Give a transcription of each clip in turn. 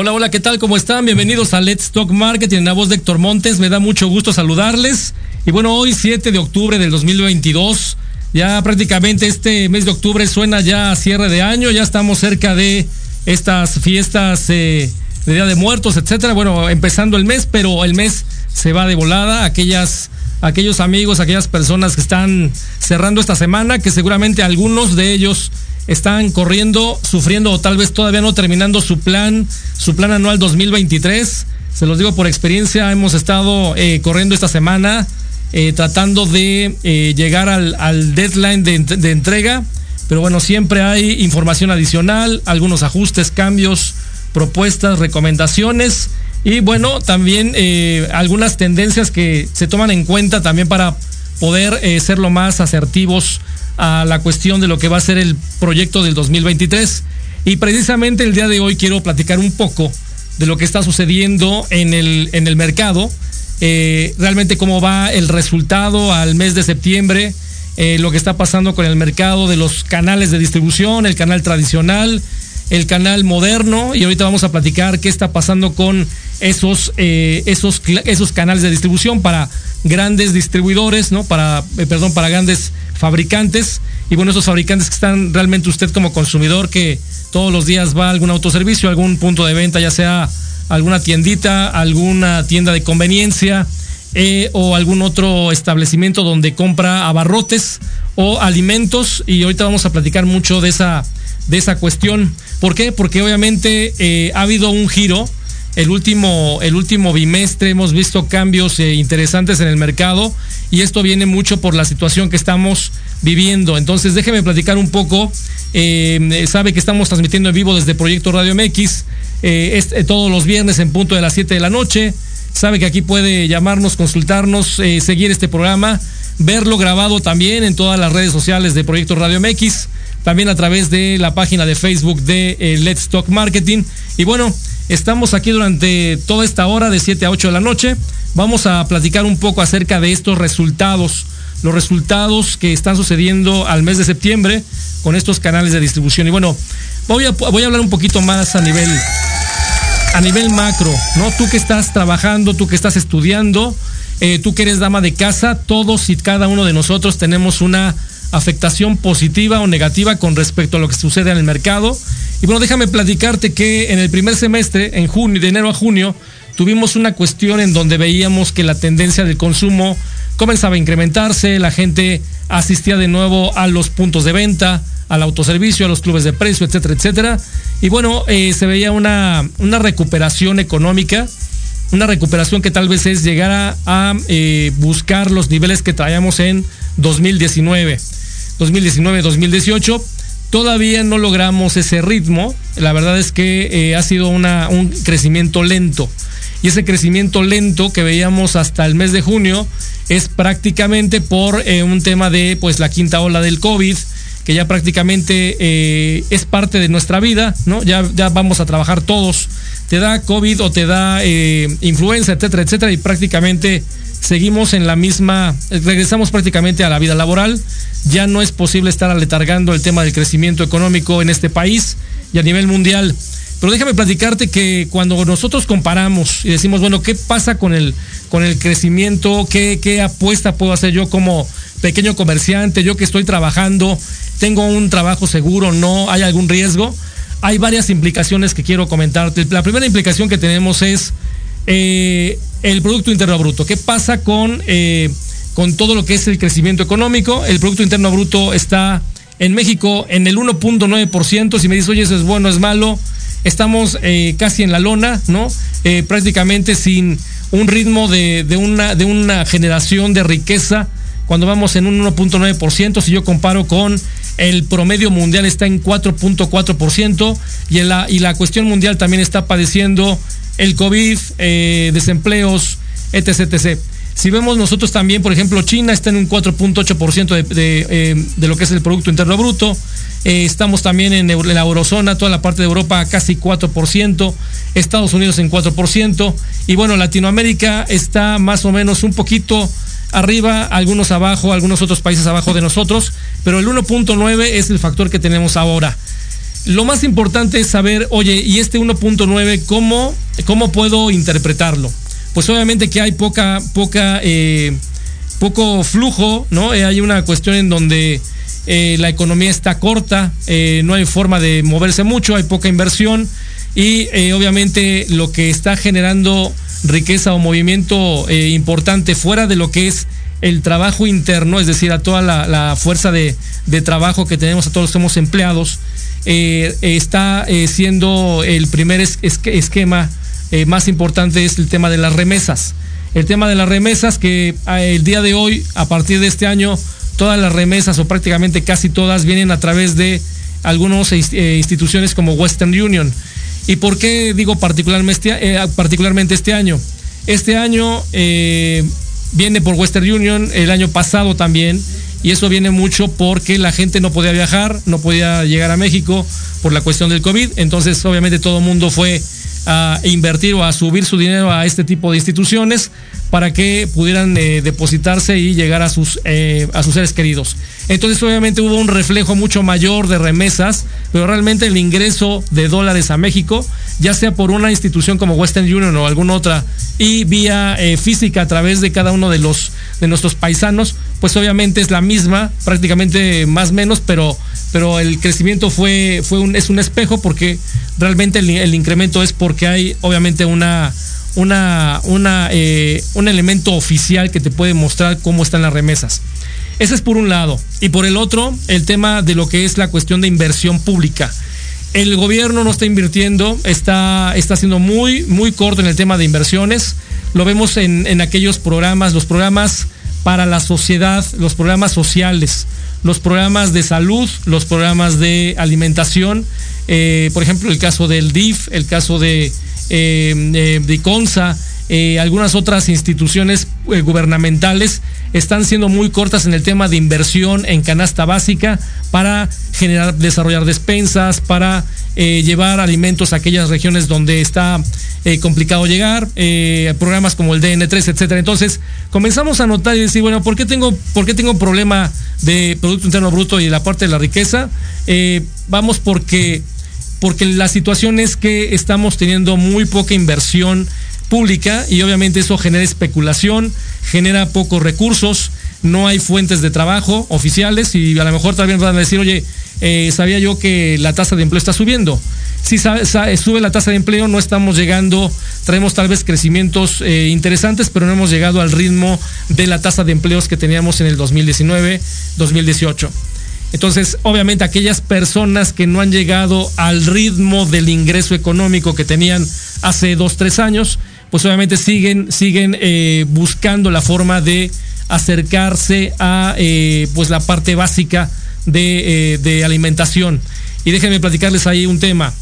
Hola, hola, ¿qué tal? ¿Cómo están? Bienvenidos a Let's Talk Marketing en la voz de Héctor Montes. Me da mucho gusto saludarles. Y bueno, hoy 7 de octubre del 2022, ya prácticamente este mes de octubre suena ya a cierre de año, ya estamos cerca de estas fiestas eh, de Día de Muertos, etcétera. Bueno, empezando el mes, pero el mes se va de volada. Aquellas, aquellos amigos, aquellas personas que están cerrando esta semana, que seguramente algunos de ellos están corriendo, sufriendo o tal vez todavía no terminando su plan, su plan anual 2023. Se los digo por experiencia, hemos estado eh, corriendo esta semana eh, tratando de eh, llegar al, deadline de, de, entrega, pero bueno, siempre hay información adicional, algunos ajustes, cambios, propuestas, recomendaciones y bueno, también algunas tendencias que se toman en cuenta también para poder ser lo más asertivos a la cuestión de lo que va a ser el proyecto del 2023. Y precisamente el día de hoy quiero platicar un poco de lo que está sucediendo en el, en el mercado, eh, realmente cómo va el resultado al mes de septiembre, eh, lo que está pasando con el mercado de los canales de distribución, el canal tradicional, el canal moderno, y ahorita vamos a platicar qué está pasando con esos, eh, esos, esos canales de distribución para grandes distribuidores, ¿no? Para, eh, perdón, para grandes fabricantes. Y bueno, esos fabricantes que están realmente usted como consumidor que todos los días va a algún autoservicio, algún punto de venta, ya sea alguna tiendita, alguna tienda de conveniencia eh, o algún otro establecimiento donde compra abarrotes o alimentos. Y ahorita vamos a platicar mucho de esa, de esa cuestión. ¿Por qué? Porque obviamente eh, ha habido un giro el último, el último bimestre hemos visto cambios eh, interesantes en el mercado y esto viene mucho por la situación que estamos viviendo. Entonces déjeme platicar un poco. Eh, sabe que estamos transmitiendo en vivo desde Proyecto Radio MX eh, todos los viernes en punto de las 7 de la noche. Sabe que aquí puede llamarnos, consultarnos, seguir este programa, verlo grabado también en todas las redes sociales de Proyecto Radio MX, también a través de la página de Facebook de Let's Talk Marketing. Y bueno, Estamos aquí durante toda esta hora de 7 a 8 de la noche. Vamos a platicar un poco acerca de estos resultados, los resultados que están sucediendo al mes de septiembre con estos canales de distribución. Y bueno, voy a, hablar un poquito más a nivel, a nivel macro, ¿no? Tú que estás trabajando, tú que estás estudiando, eh, tú que eres dama de casa, todos y cada uno de nosotros tenemos una afectación positiva o negativa con respecto a lo que sucede en el mercado. Y bueno, déjame platicarte que en el primer semestre, en junio, de enero a junio, tuvimos una cuestión en donde veíamos que la tendencia del consumo comenzaba a incrementarse, la gente asistía de nuevo a los puntos de venta, al autoservicio, a los clubes de precio, etcétera, etcétera. Y bueno, eh, se veía una, una recuperación económica, una recuperación que tal vez es llegar a, eh, buscar los niveles que traíamos en 2019. 2019-2018. Todavía no logramos ese ritmo. La verdad es que eh, ha sido un crecimiento lento. Y ese crecimiento lento que veíamos hasta el mes de junio es prácticamente por eh, un tema de pues la quinta ola del COVID, que ya prácticamente eh, es parte de nuestra vida, ¿no? Ya, ya vamos a trabajar todos. Te da COVID o te da influenza, etcétera, etcétera, y prácticamente seguimos en la misma, regresamos prácticamente a la vida laboral, ya no es posible estar aletargando el tema del crecimiento económico en este país y a nivel mundial. Pero déjame platicarte que cuando nosotros comparamos y decimos, bueno, ¿qué pasa con el, con el crecimiento? ¿Qué, ¿Qué apuesta puedo hacer yo como pequeño comerciante? Yo que estoy trabajando, tengo un trabajo seguro, no hay algún riesgo. Hay varias implicaciones que quiero comentarte. La primera implicación que tenemos es eh, el Producto Interno Bruto. ¿Qué pasa con, eh, con todo lo que es el crecimiento económico? El Producto Interno Bruto está en México en el 1.9%. Si me dices, oye, eso es bueno, es malo, estamos eh, casi en la lona, ¿no? prácticamente sin un ritmo de, de, una, de una generación de riqueza cuando vamos en un 1.9%, si yo comparo con el promedio mundial está en 4.4% y, la, y la cuestión mundial también está padeciendo el COVID, eh, desempleos, etc, etc. Si vemos nosotros también, por ejemplo, China está en un 4.8% de, de, eh, de, lo que es el Producto Interno Bruto. Eh, estamos también en, la eurozona, toda la parte de Europa casi 4%, Estados Unidos en 4%. Y bueno, Latinoamérica está más o menos un poquito arriba, algunos abajo, algunos otros países abajo de nosotros, pero el 1.9 es el factor que tenemos ahora. Lo más importante es saber, oye, ¿y este 1.9 cómo, cómo puedo interpretarlo? Pues obviamente que hay poca, poca, eh, poco flujo, ¿no? Eh, hay una cuestión en donde eh, la economía está corta, no hay forma de moverse mucho, hay poca inversión y obviamente lo que está generando riqueza o movimiento importante fuera de lo que es el trabajo interno, es decir, a toda la, la fuerza de, de, trabajo que tenemos, a todos los que somos empleados, eh, está eh, siendo el primer es, es, esquema eh, más importante es el tema de las remesas. El tema de las remesas que el día de hoy, a partir de este año, todas las remesas o prácticamente casi todas vienen a través de algunas instituciones como Western Union. ¿Y por qué digo particularmente, eh, particularmente este año? Este año viene por Western Union, el año pasado también, y eso viene mucho porque la gente no podía viajar, no podía llegar a México por la cuestión del COVID, entonces obviamente todo el mundo fue a invertir o a subir su dinero a este tipo de instituciones para que pudieran eh, depositarse y llegar a sus, eh, a sus seres queridos. Entonces obviamente hubo un reflejo mucho mayor de remesas, pero realmente el ingreso de dólares a México, ya sea por una institución como Western Union o alguna otra, y vía eh, física a través de cada uno de los de nuestros paisanos, pues obviamente es la misma, prácticamente más menos, pero pero el crecimiento fue, fue un, es un espejo porque realmente el, el incremento es porque hay obviamente una, una, una, eh, un elemento oficial que te puede mostrar cómo están las remesas. Ese es por un lado. Y por el otro, el tema de lo que es la cuestión de inversión pública. El gobierno no está invirtiendo, está, está siendo muy, muy corto en el tema de inversiones. Lo vemos en, en aquellos programas, los programas para la sociedad, los programas sociales, los programas de salud, los programas de alimentación, eh, por ejemplo, el caso del DIF, el caso de, eh, de CONSA, eh, algunas otras instituciones eh, gubernamentales están siendo muy cortas en el tema de inversión en canasta básica para generar, desarrollar despensas, para eh, llevar alimentos a aquellas regiones donde está complicado llegar, programas como el DN3, etcétera. Entonces, comenzamos a notar y decir, bueno, ¿por qué tengo, por qué tengo problema de Producto Interno Bruto y la parte de la riqueza? Vamos porque, porque la situación es que estamos teniendo muy poca inversión pública y obviamente eso genera especulación, genera pocos recursos, no hay fuentes de trabajo oficiales y a lo mejor también van a decir, oye, eh, sabía yo que la tasa de empleo está subiendo. Si sube la tasa de empleo, no estamos llegando, traemos tal vez crecimientos eh, interesantes, pero no hemos llegado al ritmo de la tasa de empleos que teníamos en el 2019, 2018. Entonces, obviamente, aquellas personas que no han llegado al ritmo del ingreso económico que tenían hace dos, tres años, pues obviamente siguen, siguen eh, buscando la forma de acercarse a eh, pues la parte básica de, eh, de, alimentación. Y déjenme platicarles ahí un tema.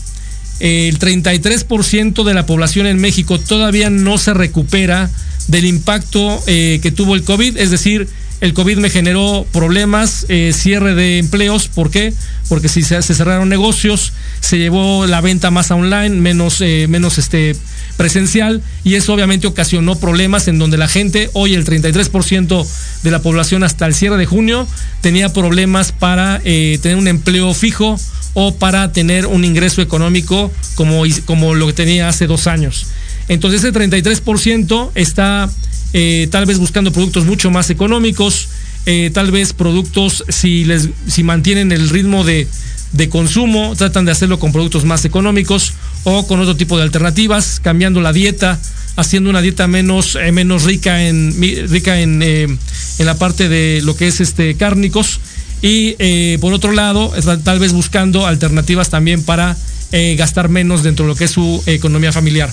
El 33% de la población en México todavía no se recupera del impacto eh, que tuvo el COVID, es decir, el COVID me generó problemas, eh, cierre de empleos, ¿por qué? Porque si se, cerraron negocios, se llevó la venta más online, menos, eh, menos este, presencial, y eso obviamente ocasionó problemas en donde la gente, hoy el 33% de la población hasta el cierre de junio, tenía problemas para eh, tener un empleo fijo o para tener un ingreso económico como, como lo que tenía hace dos años. Entonces ese 33% está eh, tal vez buscando productos mucho más económicos, eh, tal vez productos, si, les, si mantienen el ritmo de, de consumo, tratan de hacerlo con productos más económicos o con otro tipo de alternativas, cambiando la dieta, haciendo una dieta menos, eh, menos rica en rica en, en la parte de lo que es este cárnicos y por otro lado tal vez buscando alternativas también para gastar menos dentro de lo que es su economía familiar.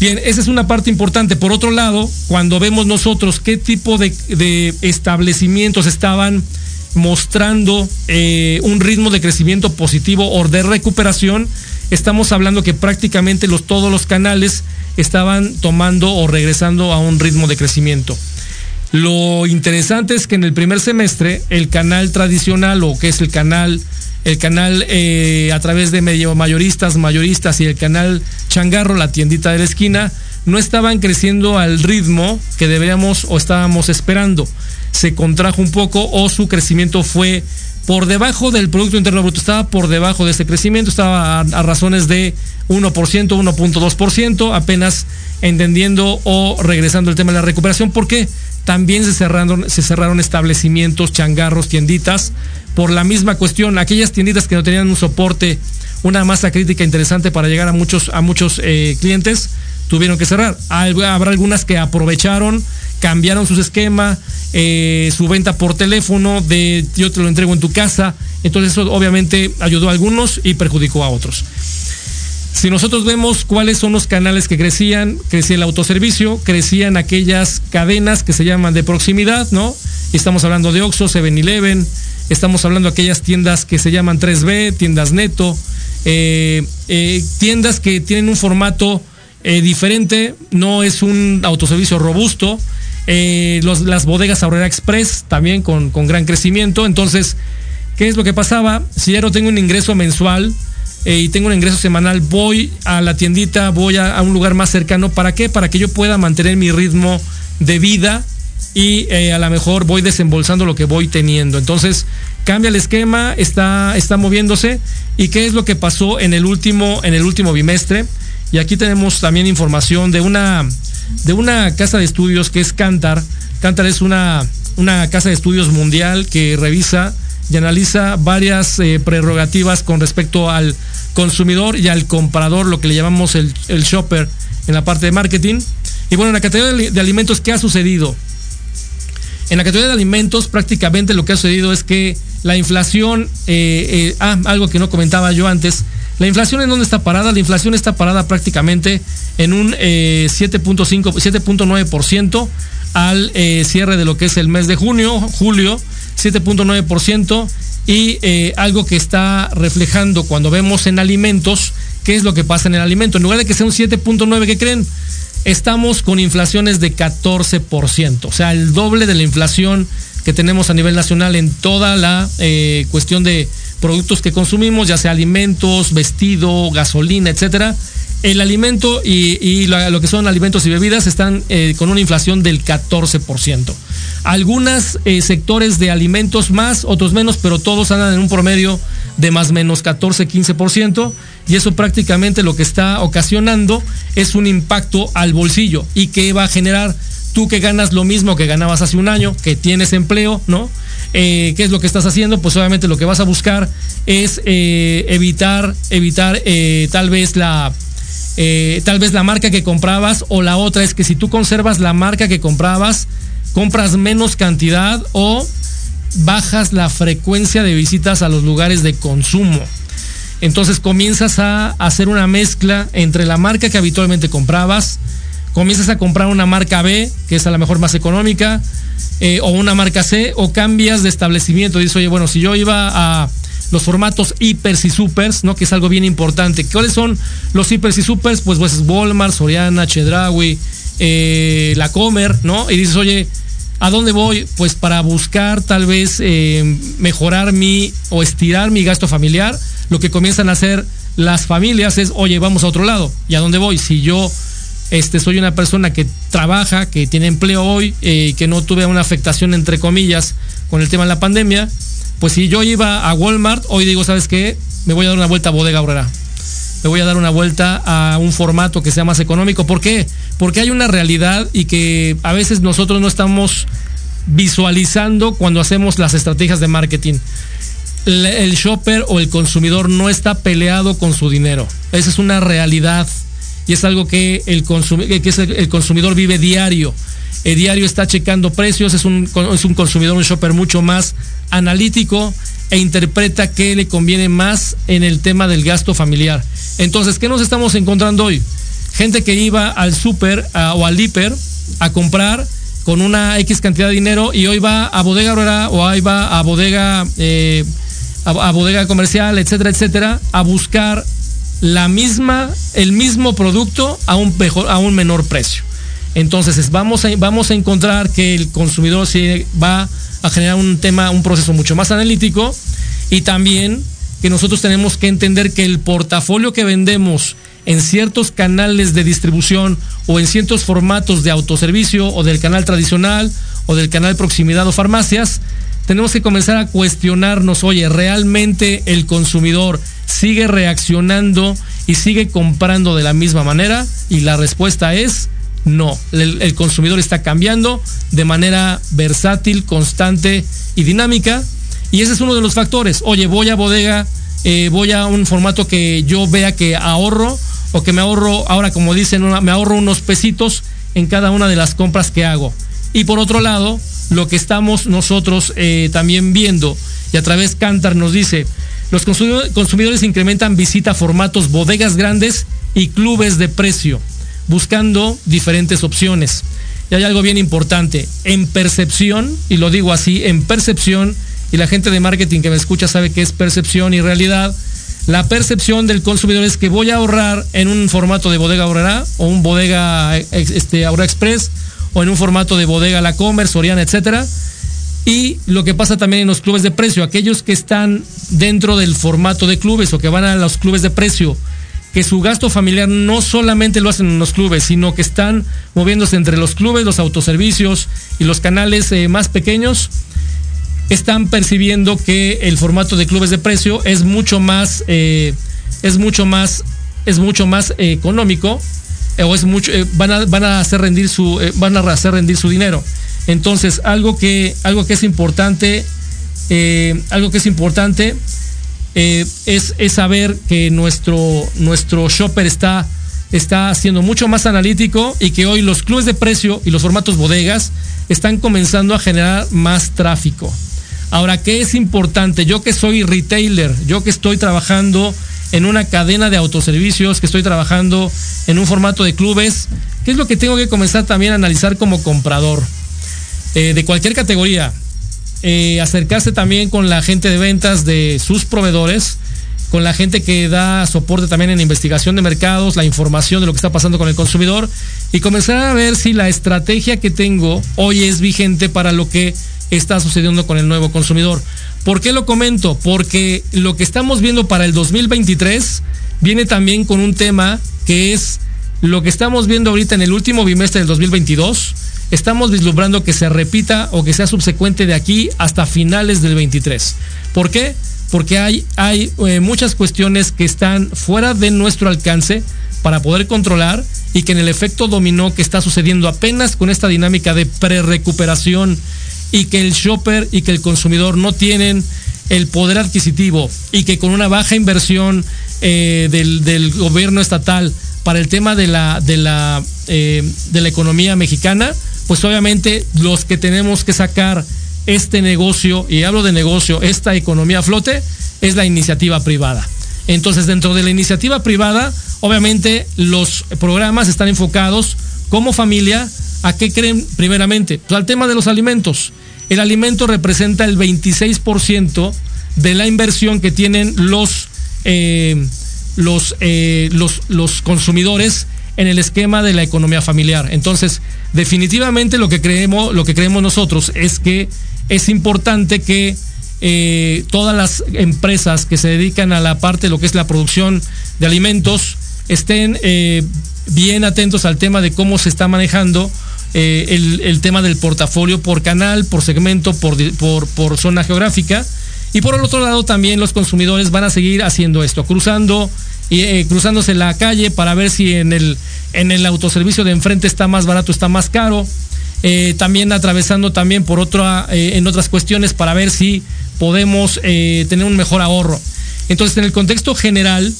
Bien, esa es una parte importante. Por otro lado, cuando vemos nosotros qué tipo de, establecimientos estaban mostrando eh, un ritmo de crecimiento positivo o de recuperación, estamos hablando que prácticamente los, todos los canales estaban tomando o regresando a un ritmo de crecimiento. Lo interesante es que en el primer semestre el canal tradicional o que es el canal el canal eh, a través de medio mayoristas, mayoristas y el canal Changarro, la tiendita de la esquina, no estaban creciendo al ritmo que deberíamos o estábamos esperando. Se contrajo un poco o su crecimiento fue por debajo del Producto Interno Bruto, estaba por debajo de ese crecimiento, estaba a, razones de 1%, 1.2%, apenas entendiendo o regresando el tema de la recuperación. ¿Por qué? También se cerraron, se cerraron establecimientos, changarros, tienditas, por la misma cuestión. Aquellas tienditas que no tenían un soporte, una masa crítica interesante para llegar a muchos, a muchos eh, clientes, tuvieron que cerrar. Habrá algunas que aprovecharon, cambiaron sus esquema, eh, su venta por teléfono, de yo te lo entrego en tu casa. Entonces eso obviamente ayudó a algunos y perjudicó a otros. Si nosotros vemos cuáles son los canales que crecían, crecía el autoservicio, crecían aquellas cadenas que se llaman de proximidad, ¿no? Estamos hablando de Oxxo, 7-Eleven, estamos hablando de aquellas tiendas que se llaman 3B, tiendas Neto, eh, eh, tiendas que tienen un formato eh, diferente, no es un autoservicio robusto, las bodegas Aurora Express también con, con gran crecimiento, entonces, ¿qué es lo que pasaba? Si ya no tengo un ingreso mensual, eh, y tengo un ingreso semanal, voy a la tiendita, voy a, un lugar más cercano. ¿Para qué? Para que yo pueda mantener mi ritmo de vida y eh, a lo mejor voy desembolsando lo que voy teniendo. Entonces, cambia el esquema, está, está moviéndose. ¿Y qué es lo que pasó en el último, en el último bimestre? Y aquí tenemos también información de una, de una casa de estudios que es Cantar. Cantar es una, una casa de estudios mundial que revisa y analiza varias eh, prerrogativas con respecto al consumidor y al comprador, lo que le llamamos el, shopper en la parte de marketing. Y bueno, en la categoría de alimentos, ¿qué ha sucedido? En la categoría de alimentos, prácticamente lo que ha sucedido es que la inflación, eh, eh, ah, algo que no comentaba yo antes, la inflación en dónde está parada? La inflación está parada prácticamente en un 7.5, 7.9% al cierre de lo que es el mes de junio, julio, 7.9%, y eh, algo que está reflejando cuando vemos en alimentos, qué es lo que pasa en el alimento. En lugar de que sea un 7.9, ¿qué creen? Estamos con inflaciones de 14%, o sea, el doble de la inflación que tenemos a nivel nacional en toda la eh, cuestión de productos que consumimos, ya sea alimentos, vestido, gasolina, etcétera el alimento y, lo, que son alimentos y bebidas están eh, con una inflación del 14%. Algunos eh, sectores de alimentos más, otros menos, pero todos andan en un promedio de más menos 14-15%, y eso prácticamente lo que está ocasionando es un impacto al bolsillo y que va a generar tú que ganas lo mismo que ganabas hace un año, que tienes empleo, ¿no? Eh, ¿Qué es lo que estás haciendo? Pues obviamente lo que vas a buscar es evitar, evitar tal vez la eh, tal vez la marca que comprabas o la otra es que si tú conservas la marca que comprabas, compras menos cantidad o bajas la frecuencia de visitas a los lugares de consumo. Entonces comienzas a hacer una mezcla entre la marca que habitualmente comprabas, comienzas a comprar una marca B, que es a lo mejor más económica, eh, o una marca C, o cambias de establecimiento. Dices, oye, bueno, si yo iba a los formatos hipers y supers, ¿no? Que es algo bien importante. ¿Cuáles son los hipers y supers? Pues, pues Walmart, Soriana, Chedraui, eh, La Comer, ¿no? Y dices, oye, ¿a dónde voy? Pues para buscar tal vez eh, mejorar mi o estirar mi gasto familiar. Lo que comienzan a hacer las familias es, oye, vamos a otro lado. ¿Y a dónde voy? Si yo este, soy una persona que trabaja, que tiene empleo hoy, eh, que no tuve una afectación, entre comillas, con el tema de la pandemia, pues si yo iba a Walmart, hoy digo, ¿sabes qué? Me voy a dar una vuelta a Bodega Aurora. Me voy a dar una vuelta a un formato que sea más económico. ¿Por qué? Porque hay una realidad y que a veces nosotros no estamos visualizando cuando hacemos las estrategias de marketing. El shopper o el consumidor no está peleado con su dinero. Esa es una realidad. Y es algo que el, que el consumidor vive diario. El diario está checando precios, es un, es un consumidor, un shopper mucho más analítico e interpreta qué le conviene más en el tema del gasto familiar. Entonces, ¿qué nos estamos encontrando hoy? Gente que iba al súper o al hiper a comprar con una X cantidad de dinero y hoy va a bodega o hoy va a bodega, eh, a, bodega comercial, etcétera, etcétera, a buscar la misma, el mismo producto a un, mejor, a un menor precio. Entonces vamos a, vamos a encontrar que el consumidor va a generar un tema, un proceso mucho más analítico y también que nosotros tenemos que entender que el portafolio que vendemos en ciertos canales de distribución o en ciertos formatos de autoservicio o del canal tradicional o del canal proximidad o farmacias, tenemos que comenzar a cuestionarnos, oye, ¿realmente el consumidor sigue reaccionando y sigue comprando de la misma manera? Y la respuesta es no. El, consumidor está cambiando de manera versátil, constante y dinámica. Y ese es uno de los factores. Oye, voy a bodega, eh, voy a un formato que yo vea que ahorro o que me ahorro, ahora como dicen, me ahorro unos pesitos en cada una de las compras que hago. Y por otro lado, lo que estamos nosotros eh, también viendo, y a través Cantar nos dice, los consumidores incrementan visita a formatos bodegas grandes y clubes de precio, buscando diferentes opciones. Y hay algo bien importante, en percepción, y lo digo así, en percepción, y la gente de marketing que me escucha sabe que es percepción y realidad, la percepción del consumidor es que voy a ahorrar en un formato de bodega ahorrará o un bodega este, Aura Express o en un formato de bodega La Commerce, Soriana, etcétera. Y lo que pasa también en los clubes de precio, aquellos que están dentro del formato de clubes o que van a los clubes de precio, que su gasto familiar no solamente lo hacen en los clubes, sino que están moviéndose entre los clubes, los autoservicios y los canales eh, más pequeños, están percibiendo que el formato de clubes de precio es mucho más, eh, es mucho más, es mucho más eh, económico o es mucho, van, a, van a hacer rendir su, van a hacer rendir su dinero. Entonces, algo que, algo que es importante, algo que es importante es, es, saber que nuestro, nuestro shopper está, está siendo mucho más analítico y que hoy los clubes de precio y los formatos bodegas están comenzando a generar más tráfico. Ahora, ¿qué es importante? Yo que soy retailer, yo que estoy trabajando en una cadena de autoservicios, que estoy trabajando en un formato de clubes, ¿qué es lo que tengo que comenzar también a analizar como comprador? Eh, de cualquier categoría. Eh, acercarse también con la gente de ventas de sus proveedores, con la gente que da soporte también en investigación de mercados, la información de lo que está pasando con el consumidor y comenzar a ver si la estrategia que tengo hoy es vigente para lo que está sucediendo con el nuevo consumidor. ¿Por qué lo comento? Porque lo que estamos viendo para el 2023 viene también con un tema que es lo que estamos viendo ahorita en el último bimestre del 2022. Estamos vislumbrando que se repita o que sea subsecuente de aquí hasta finales del 23. ¿Por qué? Porque hay, hay eh, muchas cuestiones que están fuera de nuestro alcance para poder controlar y que en el efecto dominó que está sucediendo apenas con esta dinámica de pre-recuperación y que el shopper y que el consumidor no tienen el poder adquisitivo y que con una baja inversión eh, del, gobierno estatal para el tema de la, de, la, eh, de la economía mexicana, pues obviamente los que tenemos que sacar este negocio, y hablo de negocio, esta economía a flote, es la iniciativa privada. Entonces, dentro de la iniciativa privada, obviamente los programas están enfocados como familia a qué creen primeramente, pues al tema de los alimentos el alimento representa el 26% de la inversión que tienen los, eh, eh, los, los consumidores en el esquema de la economía familiar. Entonces, definitivamente lo que creemos, lo que creemos nosotros es que es importante que eh, todas las empresas que se dedican a la parte de lo que es la producción de alimentos estén bien atentos al tema de cómo se está manejando eh, el, tema del portafolio por canal, por segmento, por, por, zona geográfica. Y por el otro lado también los consumidores van a seguir haciendo esto, cruzando y eh, cruzándose la calle para ver si en el, en el autoservicio de enfrente está más barato, está más caro. Eh, también atravesando también por otra, en otras cuestiones para ver si podemos tener un mejor ahorro. Entonces, en el contexto general,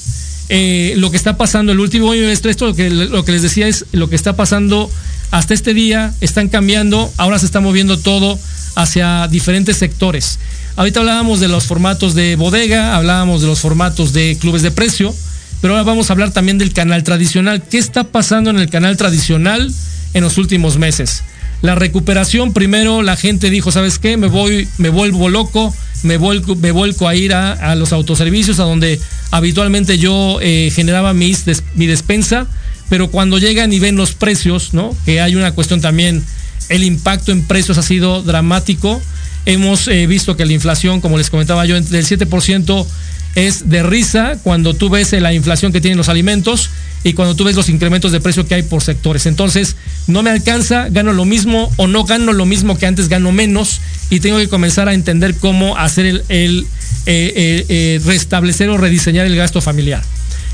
eh, lo que está pasando el último bimestre, esto lo que, lo que les decía es lo que está pasando hasta este día, están cambiando, ahora se está moviendo todo hacia diferentes sectores. Ahorita hablábamos de los formatos de bodega, hablábamos de los formatos de clubes de precio, pero ahora vamos a hablar también del canal tradicional. ¿Qué está pasando en el canal tradicional en los últimos meses? La recuperación, primero la gente dijo, ¿sabes qué? Me voy, me vuelvo loco, me vuelco, me vuelco a ir a, los autoservicios, a donde habitualmente yo eh, generaba mis mi despensa, pero cuando llegan y ven los precios, ¿no? Que hay una cuestión también, el impacto en precios ha sido dramático. Hemos eh, visto que la inflación, como les comentaba yo, del 7% es de risa cuando tú ves la inflación que tienen los alimentos y cuando tú ves los incrementos de precio que hay por sectores. Entonces, no me alcanza, gano lo mismo o no gano lo mismo que antes, gano menos y tengo que comenzar a entender cómo hacer el, eh, eh, eh, restablecer o rediseñar el gasto familiar.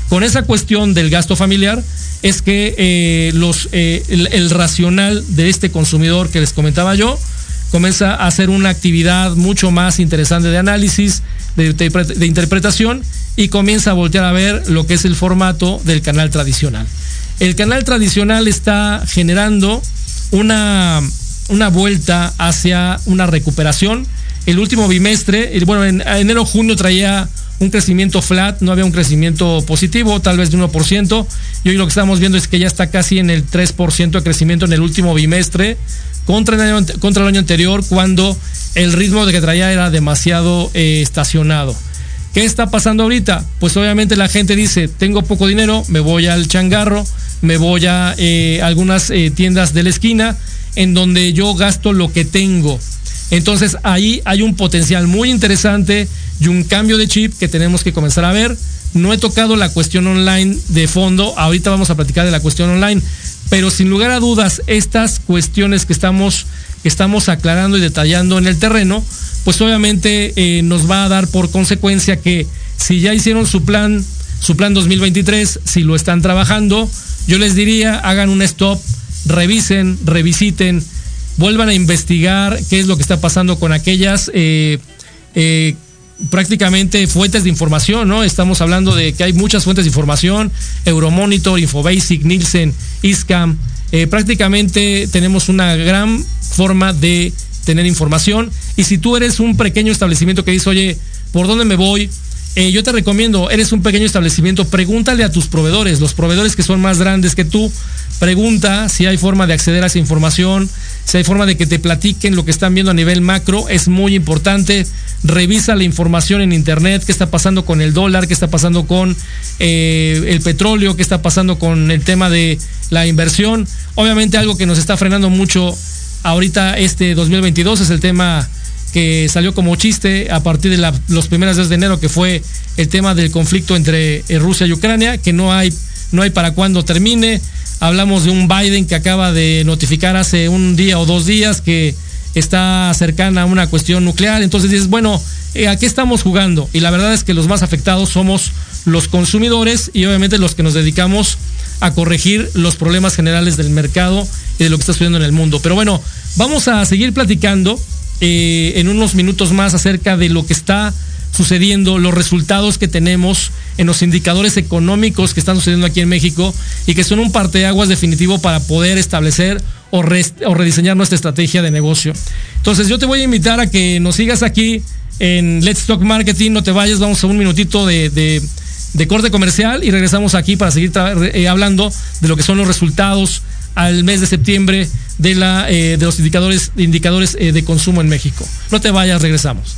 Con esa cuestión del gasto familiar es que los, el racional de este consumidor que les comentaba yo, comienza a hacer una actividad mucho más interesante de análisis, de, interpretación y comienza a voltear a ver lo que es el formato del canal tradicional. El canal tradicional está generando una, una vuelta hacia una recuperación. El último bimestre, bueno, en enero-junio traía un crecimiento flat, no había un crecimiento positivo, tal vez de 1%. Y hoy lo que estamos viendo es que ya está casi en el 3% de crecimiento en el último bimestre contra el año, contra el año anterior cuando el ritmo de que traía era demasiado eh, estacionado. ¿Qué está pasando ahorita? Pues obviamente la gente dice, tengo poco dinero, me voy al changarro, me voy a eh, algunas eh, tiendas de la esquina en donde yo gasto lo que tengo. Entonces ahí hay un potencial muy interesante y un cambio de chip que tenemos que comenzar a ver. No he tocado la cuestión online de fondo, ahorita vamos a platicar de la cuestión online, pero sin lugar a dudas, estas cuestiones que estamos, estamos aclarando y detallando en el terreno, pues obviamente eh, nos va a dar por consecuencia que si ya hicieron su plan, su plan 2023, si lo están trabajando, yo les diría, hagan un stop, revisen, revisiten, vuelvan a investigar qué es lo que está pasando con aquellas eh, eh, prácticamente fuentes de información, ¿no? Estamos hablando de que hay muchas fuentes de información, Euromonitor, Infobasic, Nielsen, ISCAM, eh, prácticamente tenemos una gran forma de tener información y si tú eres un pequeño establecimiento que dice, oye, ¿por dónde me voy? Eh, yo te recomiendo, eres un pequeño establecimiento, pregúntale a tus proveedores, los proveedores que son más grandes que tú, pregunta si hay forma de acceder a esa información, si hay forma de que te platiquen lo que están viendo a nivel macro, es muy importante. Revisa la información en internet, qué está pasando con el dólar, qué está pasando con eh, el petróleo, qué está pasando con el tema de la inversión. Obviamente algo que nos está frenando mucho ahorita este 2022 es el tema que salió como chiste a partir de los primeros días de enero, que fue el tema del conflicto entre eh, Rusia y Ucrania, que no hay, no hay para cuándo termine. Hablamos de un Biden que acaba de notificar hace un día o dos días que está cercana a una cuestión nuclear. Entonces dices, bueno, eh, ¿a qué estamos jugando? Y la verdad es que los más afectados somos los consumidores y obviamente los que nos dedicamos a corregir los problemas generales del mercado y de lo que está sucediendo en el mundo. Pero bueno, vamos a seguir platicando eh, en unos minutos más acerca de lo que está sucediendo, los resultados que tenemos en los indicadores económicos que están sucediendo aquí en México y que son un parteaguas definitivo para poder establecer o, rediseñar nuestra estrategia de negocio. Entonces yo te voy a invitar a que nos sigas aquí en Let's Talk Marketing, no te vayas, vamos a un minutito de, corte comercial y regresamos aquí para seguir eh, hablando de lo que son los resultados al mes de septiembre de, la, eh, de los indicadores, indicadores eh, de consumo en México. No te vayas, regresamos.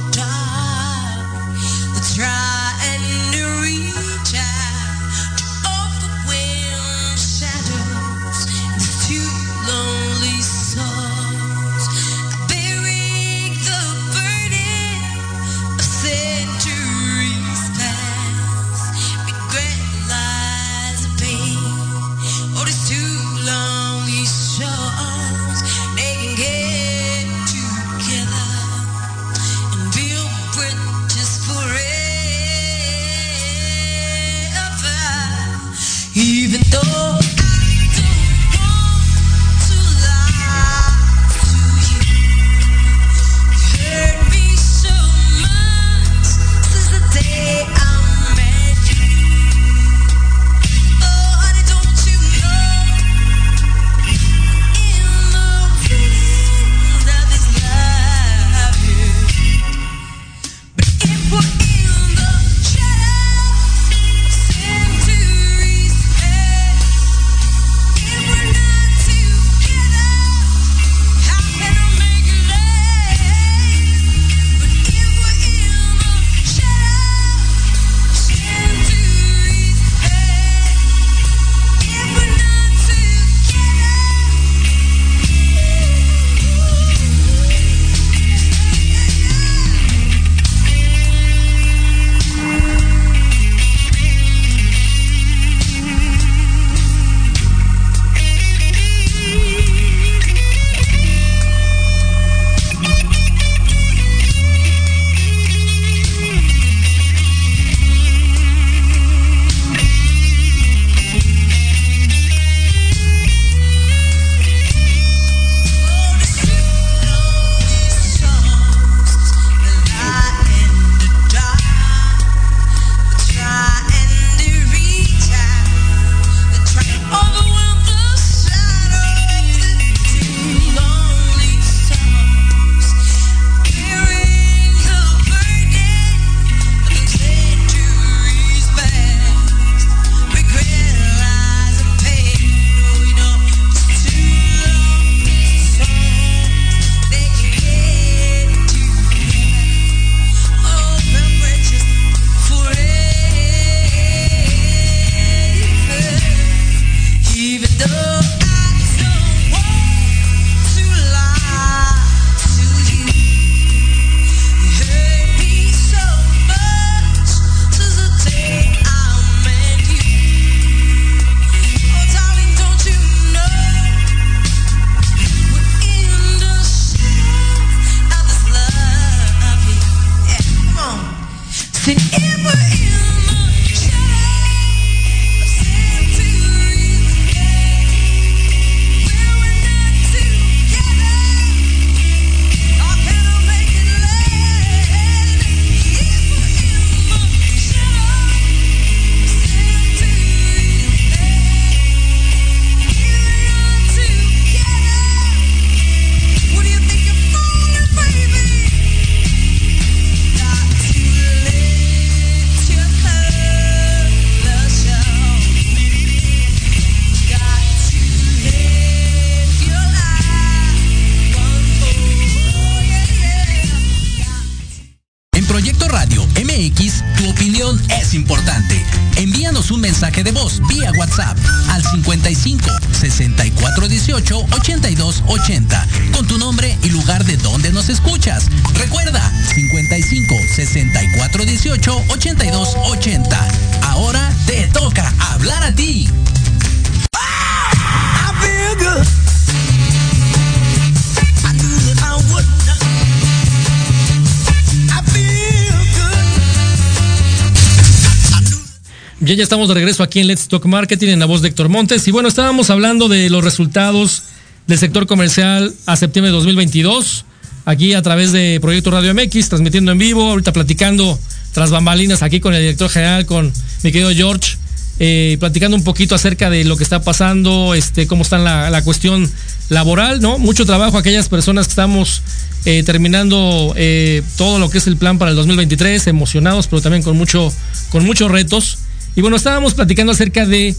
Estamos de regreso aquí en Let's Talk Marketing en la voz de Héctor Montes. Y bueno, estábamos hablando de los resultados del sector comercial a septiembre de 2022, aquí a través de Proyecto Radio MX, transmitiendo en vivo, ahorita platicando tras bambalinas aquí con el director general, con mi querido George, eh, platicando un poquito acerca de lo que está pasando, este, cómo está la, cuestión laboral, ¿no? Mucho trabajo aquellas personas que estamos eh, terminando eh, todo lo que es el plan para el 2023, emocionados, pero también con mucho, con muchos retos. Y bueno, estábamos platicando acerca de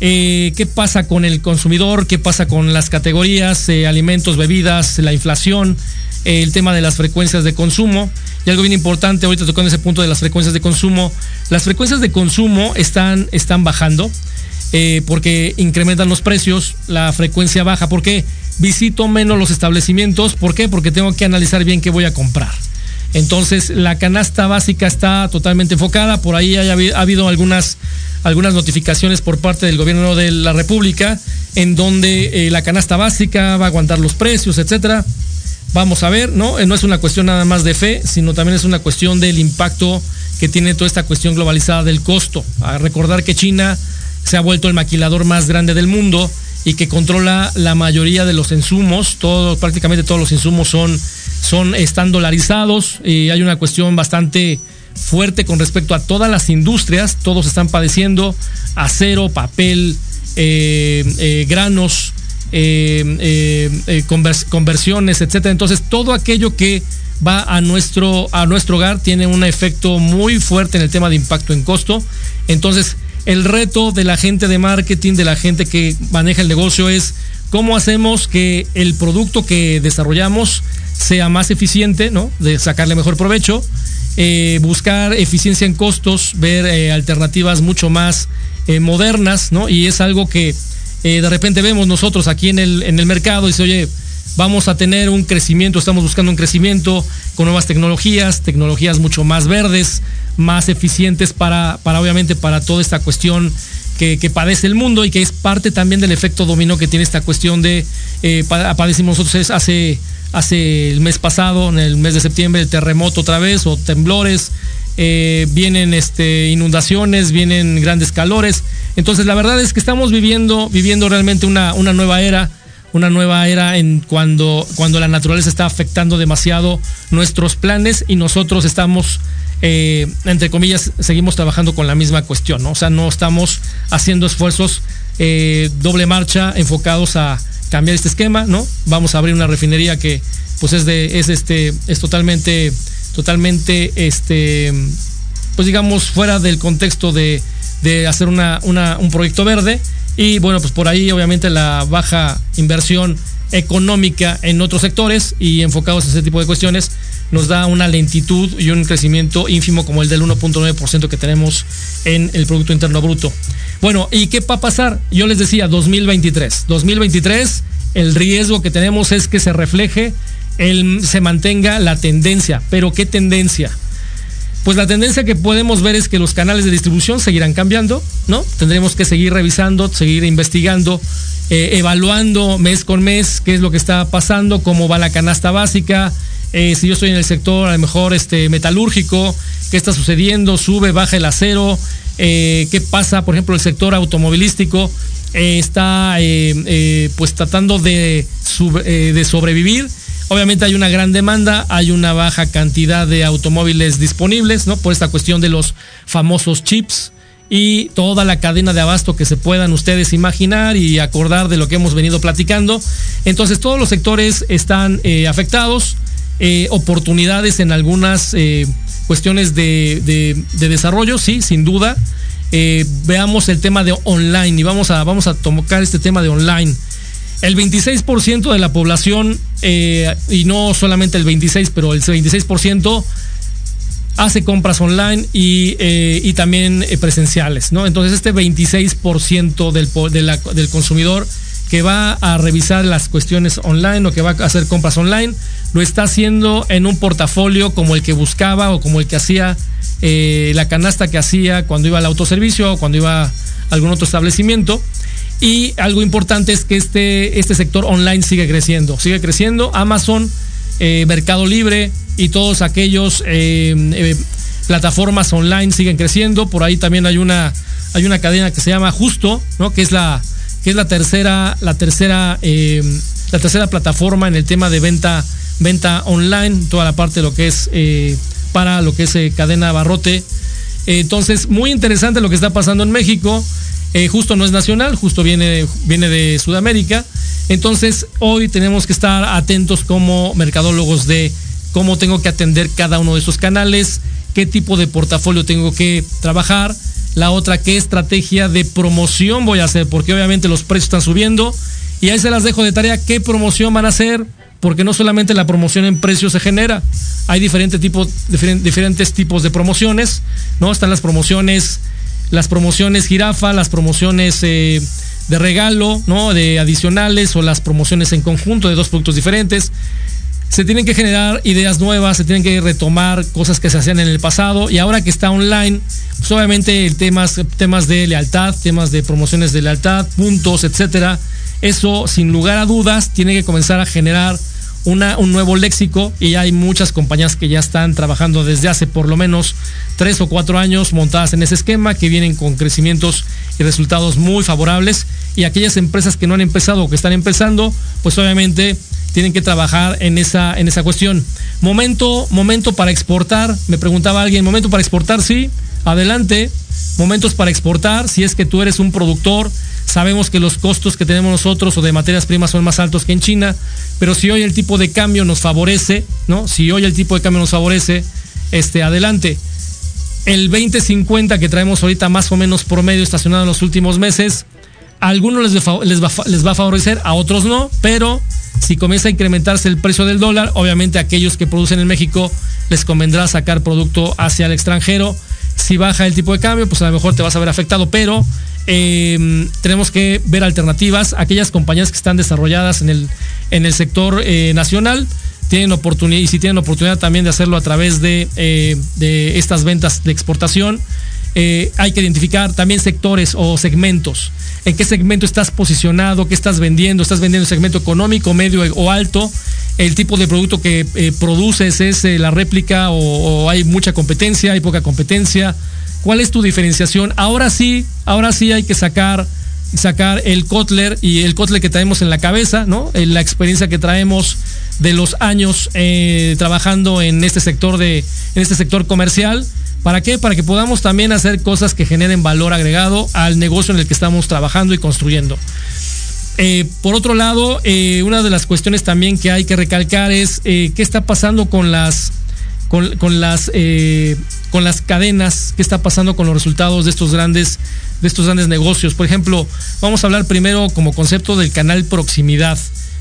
eh, qué pasa con el consumidor, qué pasa con las categorías, eh, alimentos, bebidas, la inflación, eh, el tema de las frecuencias de consumo. Y algo bien importante, ahorita tocando ese punto de las frecuencias de consumo, las frecuencias de consumo están, están bajando porque incrementan los precios, la frecuencia baja, porque visito menos los establecimientos, ¿por qué? Porque tengo que analizar bien qué voy a comprar. Entonces, la canasta básica está totalmente enfocada. Por ahí ha habido algunas, algunas notificaciones por parte del gobierno de la República en donde eh, la canasta básica va a aguantar los precios, etcétera. Vamos a ver, ¿no? Eh, no es una cuestión nada más de fe, sino también es una cuestión del impacto que tiene toda esta cuestión globalizada del costo. A recordar que China se ha vuelto el maquilador más grande del mundo y que controla la mayoría de los insumos, todos, prácticamente todos los insumos son son, están dolarizados y hay una cuestión bastante fuerte con respecto a todas las industrias, todos están padeciendo acero, papel, eh, eh, granos, eh, conversiones, etcétera. Entonces, todo aquello que va a nuestro, a nuestro hogar tiene un efecto muy fuerte en el tema de impacto en costo. Entonces, el reto de la gente de marketing, de la gente que maneja el negocio es cómo hacemos que el producto que desarrollamos sea más eficiente, ¿no? De sacarle mejor provecho, eh, buscar eficiencia en costos, ver eh, alternativas mucho más eh, modernas, ¿no? Y es algo que de repente vemos nosotros aquí en el, en el mercado y dice, oye, vamos a tener un crecimiento, estamos buscando un crecimiento con nuevas tecnologías, tecnologías mucho más verdes, más eficientes para, para obviamente para toda esta cuestión que, padece el mundo y que es parte también del efecto dominó que tiene esta cuestión de, padecimos nosotros hace hace el mes pasado, en el mes de septiembre, el terremoto otra vez o temblores, eh, vienen este, inundaciones, vienen grandes calores. Entonces la verdad es que estamos viviendo, viviendo realmente una, una nueva era, una nueva era en cuando, cuando la naturaleza está afectando demasiado nuestros planes y nosotros estamos, eh, entre comillas, seguimos trabajando con la misma cuestión, ¿no? O sea, no estamos haciendo esfuerzos eh, doble marcha enfocados a cambiar este esquema, ¿no? Vamos a abrir una refinería que pues es de es este es totalmente totalmente este pues digamos fuera del contexto de, de hacer una, una, un proyecto verde y bueno, pues por ahí obviamente la baja inversión económica en otros sectores y enfocados a ese tipo de cuestiones nos da una lentitud y un crecimiento ínfimo como el del 1.9% que tenemos en el Producto Interno Bruto. Bueno, ¿y qué va a pasar? Yo les decía 2023. 2023, el riesgo que tenemos es que se refleje, se mantenga la tendencia. ¿Pero qué tendencia? Pues la tendencia que podemos ver es que los canales de distribución seguirán cambiando, ¿no? Tendremos que seguir revisando, seguir investigando, eh, evaluando mes con mes qué es lo que está pasando, cómo va la canasta básica, eh, si yo estoy en el sector a lo mejor este, metalúrgico, qué está sucediendo, sube, baja el acero, eh, qué pasa, por ejemplo, el sector automovilístico está pues tratando de sobrevivir. Obviamente hay una gran demanda, hay una baja cantidad de automóviles disponibles, ¿no? Por esta cuestión de los famosos chips y toda la cadena de abasto que se puedan ustedes imaginar y acordar de lo que hemos venido platicando. Entonces todos los sectores están afectados, oportunidades en algunas cuestiones de, desarrollo, sí, sin duda. Eh, veamos el tema de online y vamos a, vamos a tocar este tema de online. El 26% de la población, eh, y no solamente el 26, pero el 26% hace compras online y, eh, también presenciales, ¿no? Entonces este 26% del, del consumidor que va a revisar las cuestiones online o que va a hacer compras online, lo está haciendo en un portafolio como el que buscaba o como el que hacía eh, la canasta que hacía cuando iba al autoservicio o cuando iba a algún otro establecimiento. Y algo importante es que este, este sector online sigue creciendo, sigue creciendo. Amazon, eh, Mercado Libre y todos aquellos eh, plataformas online siguen creciendo. Por ahí también hay una, hay una cadena que se llama Justo, ¿no? que es la, que es la tercera, la tercera, eh, la tercera plataforma en el tema de venta, venta online, toda la parte de lo que es eh, para lo que es eh, cadena barrote. entonces, muy interesante lo que está pasando en México. Justo no es nacional, justo viene, viene de Sudamérica. Entonces, hoy tenemos que estar atentos como mercadólogos de cómo tengo que atender cada uno de esos canales, qué tipo de portafolio tengo que trabajar la otra, qué estrategia de promoción voy a hacer, porque obviamente los precios están subiendo. Y ahí se las dejo de tarea, qué promoción van a hacer, porque no solamente la promoción en precios se genera, hay diferentes tipos de promociones, ¿no? Están las promociones, las promociones jirafa, las promociones eh, de regalo, ¿no? De adicionales o las promociones en conjunto de dos productos diferentes se tienen que generar ideas nuevas, se tienen que retomar cosas que se hacían en el pasado y ahora que está online, pues obviamente el temas, temas de lealtad, temas de promociones de lealtad, puntos, etcétera, eso sin lugar a dudas tiene que comenzar a generar una, un nuevo léxico y hay muchas compañías que ya están trabajando desde hace por lo menos tres o cuatro años montadas en ese esquema que vienen con crecimientos y resultados muy favorables y aquellas empresas que no han empezado o que están empezando, pues obviamente tienen que trabajar en esa, en esa cuestión. Momento, momento para exportar, me preguntaba alguien, momento para exportar, sí, adelante. Momentos para exportar, si es que tú eres un productor, sabemos que los costos que tenemos nosotros o de materias primas son más altos que en China, pero si hoy el tipo de cambio nos favorece, ¿no? Si hoy el tipo de cambio nos favorece, este, adelante. El 2050 que traemos ahorita más o menos promedio estacionado en los últimos meses, a algunos les les, va, les va a favorecer, a otros no, pero si comienza a incrementarse el precio del dólar, obviamente a aquellos que producen en México les convendrá sacar producto hacia el extranjero. Si baja el tipo de cambio, pues a lo mejor te vas a ver afectado, pero em, tenemos que ver alternativas. Aquellas compañías que están desarrolladas en el, en el sector eh, nacional tienen oportunidad y si tienen oportunidad también de hacerlo a través de, eh, de estas ventas de exportación eh, hay que identificar también sectores o segmentos. En qué segmento estás posicionado, qué estás vendiendo, estás vendiendo el segmento económico, medio o alto, el tipo de producto que eh, produces es eh, la réplica o, hay mucha competencia, hay poca competencia. ¿Cuál es tu diferenciación? Ahora sí, ahora sí hay que sacar sacar el Kotler y el Kotler que traemos en la cabeza, ¿no? La experiencia que traemos de los años trabajando en este sector de en este sector comercial ¿Para qué? Para que podamos también hacer cosas que generen valor agregado al negocio en el que estamos trabajando y construyendo. Eh, por otro lado, eh, una de las cuestiones también que hay que recalcar es eh, qué está pasando con las con, las con las cadenas, qué está pasando con los resultados de estos grandes de estos grandes negocios. Por ejemplo, vamos a hablar primero como concepto del canal proximidad.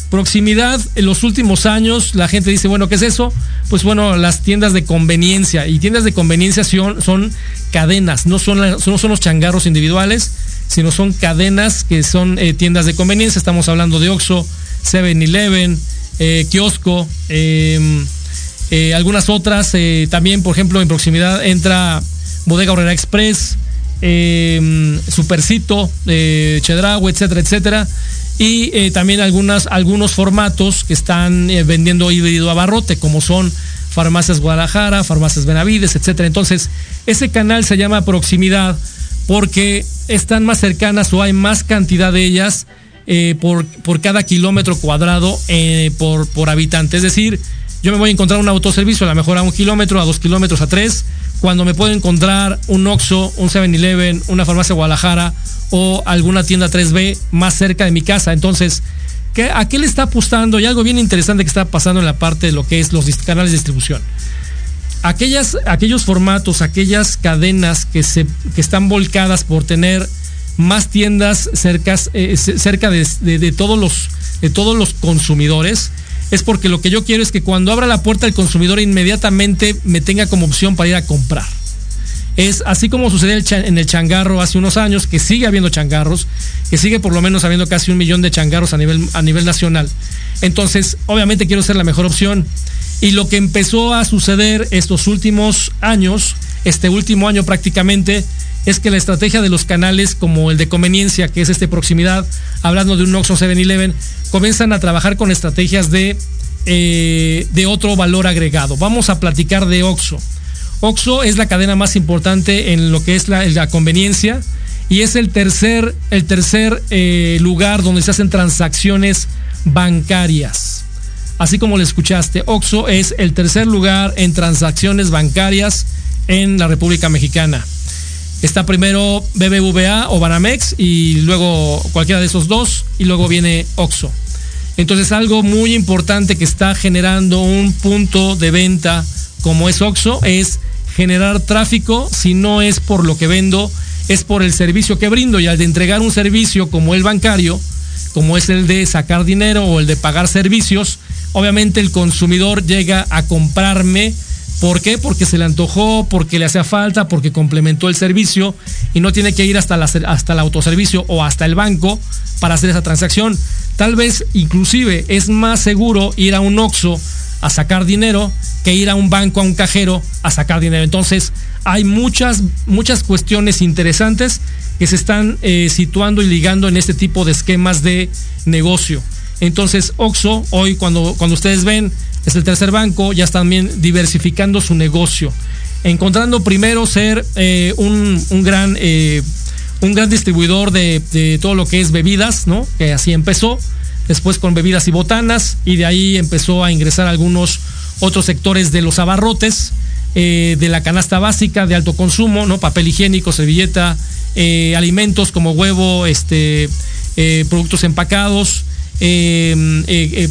Proximidad, en los últimos años la gente dice, bueno, ¿qué es eso? Pues bueno, las tiendas de conveniencia. Y tiendas de conveniencia son, son cadenas, no son, no son los changarros individuales, sino son cadenas que son eh, tiendas de conveniencia. Estamos hablando de Oxxo, 7-Eleven, eh, kiosco, em, eh, algunas otras. también, por ejemplo, en proximidad entra Bodega Horrera Express, em, Supercito, Chedrago, etcétera, etcétera y eh, también algunas, algunos formatos que están eh, vendiendo híbrido abarrote, como son Farmacias Guadalajara, Farmacias Benavides, etcétera. Entonces, ese canal se llama proximidad porque están más cercanas o hay más cantidad de ellas eh, por, por, cada kilómetro cuadrado eh, por, por habitante. Es decir, yo me voy a encontrar un autoservicio a lo mejor a un kilómetro, a dos kilómetros, a tres, cuando me puedo encontrar un Oxxo, un 7-Eleven, una farmacia Guadalajara o alguna tienda 3B más cerca de mi casa. Entonces, ¿qué, ¿a qué le está apostando? Y algo bien interesante que está pasando en la parte de lo que es los canales de distribución. Aquellas, aquellos formatos, aquellas cadenas que, se, que están volcadas por tener más tiendas eh, cerca de, de, todos los, de todos los consumidores, es porque lo que yo quiero es que cuando abra la puerta el consumidor inmediatamente me tenga como opción para ir a comprar. Es así como sucedió en el changarro hace unos años, que sigue habiendo changarros, que sigue por lo menos habiendo casi un millón de changarros a nivel, a nivel nacional. Entonces, obviamente quiero ser la mejor opción. Y lo que empezó a suceder estos últimos años, este último año prácticamente, es que la estrategia de los canales como el de conveniencia, que es este proximidad, hablando de un Oxxo 7-Eleven, comienzan a trabajar con estrategias de, eh, de otro valor agregado. Vamos a platicar de Oxxo. Oxxo es la cadena más importante en lo que es la, conveniencia y es el tercer, el tercer eh, lugar donde se hacen transacciones bancarias. Así como le escuchaste, Oxxo es el tercer lugar en transacciones bancarias en la República Mexicana. Está primero BBVA o Banamex y luego cualquiera de esos dos y luego viene Oxxo. Entonces algo muy importante que está generando un punto de venta como es Oxxo es generar tráfico, si no es por lo que vendo, es por el servicio que brindo y al de entregar un servicio como el bancario, como es el de sacar dinero o el de pagar servicios, obviamente el consumidor llega a comprarme ¿Por qué? Porque se le antojó, porque le hacía falta, porque complementó el servicio y no tiene que ir hasta, la, hasta el autoservicio o hasta el banco para hacer esa transacción. Tal vez inclusive es más seguro ir a un OXO a sacar dinero que ir a un banco, a un cajero a sacar dinero. Entonces hay muchas, muchas cuestiones interesantes que se están eh, situando y ligando en este tipo de esquemas de negocio. Entonces, Oxo, hoy cuando, cuando ustedes ven es el tercer banco, ya están diversificando su negocio, encontrando primero ser eh, un, un, gran, eh, un gran distribuidor de, de, todo lo que es bebidas, ¿no? Que así empezó, después con bebidas y botanas, y de ahí empezó a ingresar algunos otros sectores de los abarrotes, eh, de la canasta básica de alto consumo, ¿no? Papel higiénico, servilleta, eh, alimentos como huevo, este, eh, productos empacados,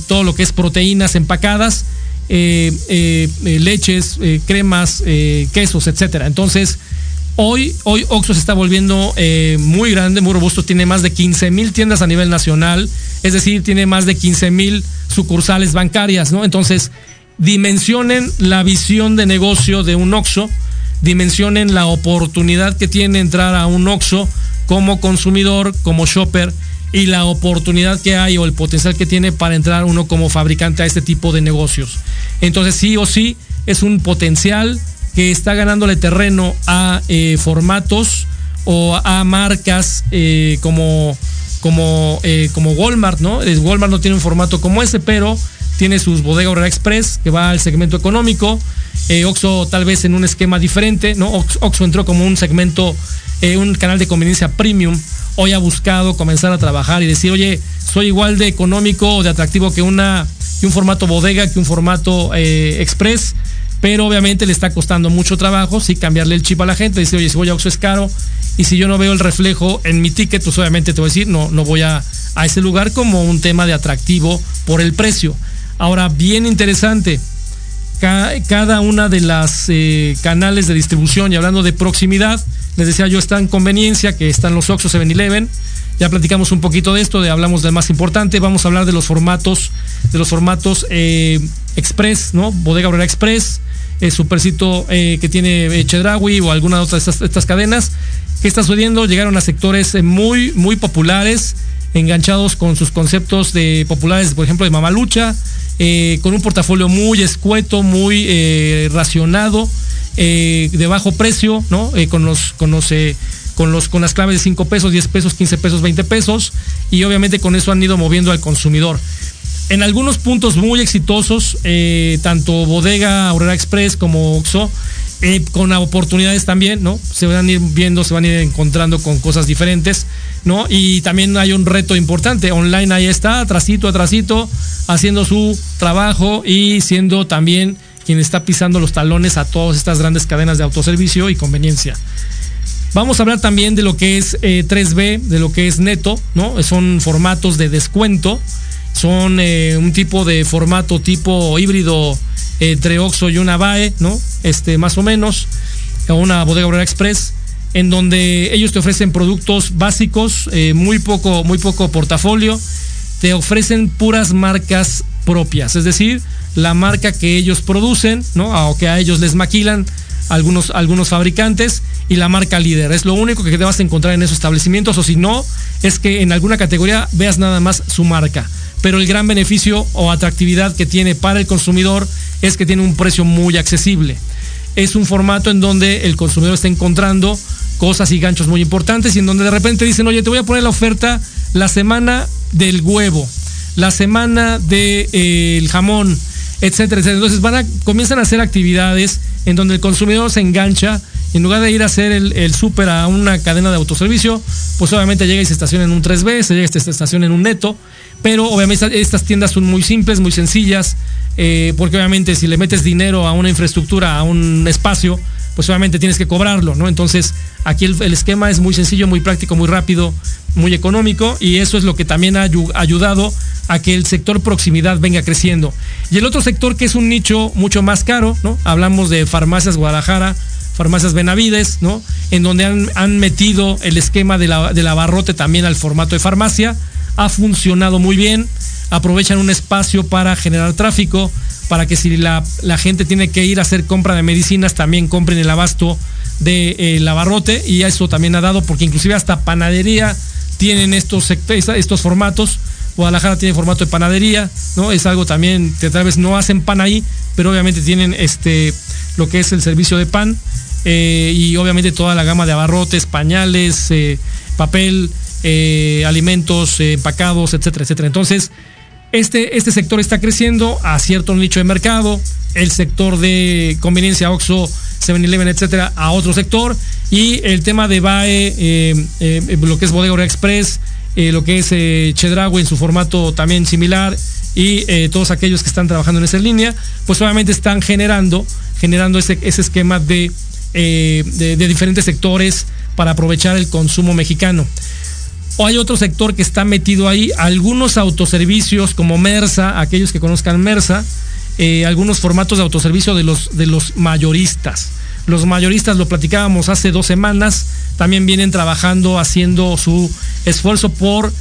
todo lo que es proteínas empacadas, leches, cremas, quesos, etcétera. Entonces, hoy, hoy Oxxo se está volviendo muy grande, muy robusto, tiene más de 15 mil tiendas a nivel nacional, es decir, tiene más de 15 mil sucursales bancarias, ¿no? Entonces, dimensionen la visión de negocio de un Oxxo, dimensionen la oportunidad que tiene entrar a un Oxxo como consumidor, como shopper y la oportunidad que hay o el potencial que tiene para entrar uno como fabricante a este tipo de negocios. Entonces sí o sí es un potencial que está ganándole terreno a eh, formatos o a marcas eh, como, como, eh, como Walmart, ¿no? Walmart no tiene un formato como ese, pero tiene sus bodega Obrera Express que va al segmento económico. Oxxo tal vez en un esquema diferente, ¿no? Oxxo entró como un segmento, un canal de conveniencia premium hoy ha buscado comenzar a trabajar y decir, oye, soy igual de económico o de atractivo que, una, que un formato bodega, que un formato express, pero obviamente le está costando mucho trabajo, sí, cambiarle el chip a la gente, decir, oye, si voy a Oxxo es caro, y si yo no veo el reflejo en mi ticket, pues obviamente te voy a decir, no, no voy a, a ese lugar como un tema de atractivo por el precio. Ahora, bien interesante, cada una de las eh, canales de distribución y hablando de proximidad, les decía yo, está en conveniencia, que están los Oxxo 7-Eleven. Ya platicamos un poquito de esto, de, hablamos del más importante. Vamos a hablar de los formatos, de los formatos eh, Express, ¿no? Bodega Obrera Express, eh, Supercito eh, que tiene Chedraui o alguna otra de estas, estas cadenas. ¿Qué está sucediendo? Llegaron a sectores muy, muy populares, enganchados con sus conceptos de populares, por ejemplo, de Mamalucha, eh, con un portafolio muy escueto, muy eh, racionado, eh, de bajo precio, ¿no? Eh, con los, con los, eh, con los, con las claves de 5 pesos, 10 pesos, 15 pesos, 20 pesos, y obviamente con eso han ido moviendo al consumidor. en algunos puntos muy exitosos, tanto Bodega Aurora Express como Oxo, con oportunidades también, ¿no? Se van a ir viendo, se van a ir encontrando con cosas diferentes, ¿no? Y también hay un reto importante, online ahí está, atrasito, atrasito, haciendo su trabajo y siendo también quien está pisando los talones a todas estas grandes cadenas de autoservicio y conveniencia. Vamos a hablar también de lo que es 3B, eh, de lo que es neto, ¿no? Son formatos de descuento, son eh, un tipo de formato tipo híbrido entre Oxxo y una BAE, ¿no? Este, más o menos, una bodega obrera express, en donde ellos te ofrecen productos básicos, eh, muy poco, muy poco portafolio, te ofrecen puras marcas propias, es decir, la marca que ellos producen, ¿no? O que a ellos les maquilan algunos, algunos fabricantes y la marca líder. Es lo único que te vas a encontrar en esos establecimientos, o si no, es que en alguna categoría veas nada más su marca. Pero el gran beneficio o atractividad que tiene para el consumidor es que tiene un precio muy accesible. Es un formato en donde el consumidor está encontrando cosas y ganchos muy importantes y en donde de repente dicen, oye, te voy a poner la oferta la semana del huevo, la semana del eh, jamón, etcétera, etcétera. Entonces van a, comienzan a hacer actividades en donde el consumidor se engancha en lugar de ir a hacer el, súper a una cadena de autoservicio, pues obviamente llega y se estaciona en un 3B, se llega y se estaciona en un neto, pero obviamente estas tiendas son muy simples, muy sencillas, eh, porque obviamente si le metes dinero a una infraestructura, a un espacio, pues obviamente tienes que cobrarlo, ¿no? Entonces, aquí el, esquema es muy sencillo, muy práctico, muy rápido, muy económico, y eso es lo que también ha ayudado a que el sector proximidad venga creciendo. Y el otro sector que es un nicho mucho más caro, ¿no? Hablamos de farmacias Guadalajara, farmacias Benavides, ¿no? En donde han, metido el esquema de la, del abarrote también al formato de farmacia. Ha funcionado muy bien. Aprovechan un espacio para generar tráfico, para que si la, gente tiene que ir a hacer compra de medicinas, también compren el abasto del de, eh, abarrote. Y eso también ha dado, porque inclusive hasta panadería tienen estos, estos formatos. Guadalajara tiene formato de panadería, ¿no? Es algo también que tal vez no hacen pan ahí, pero obviamente tienen este lo que es el servicio de pan eh, y obviamente toda la gama de abarrotes, pañales, eh, papel, alimentos empacados, etcétera, etcétera. Entonces, este, este sector está creciendo a cierto nicho de mercado, el sector de conveniencia OXO, 7-Eleven, etcétera, a otro sector, y el tema de BAE, lo que es Bodega Express, lo que es Chedraui en su formato también similar, y todos aquellos que están trabajando en esa línea, pues obviamente están generando, generando ese, esquema de eh, de, diferentes sectores para aprovechar el consumo mexicano. O hay otro sector que está metido ahí, algunos autoservicios como Mersa, aquellos que conozcan Mersa, eh, algunos formatos de autoservicio de los, de los mayoristas. Los mayoristas lo platicábamos hace dos semanas, también vienen trabajando, haciendo su esfuerzo por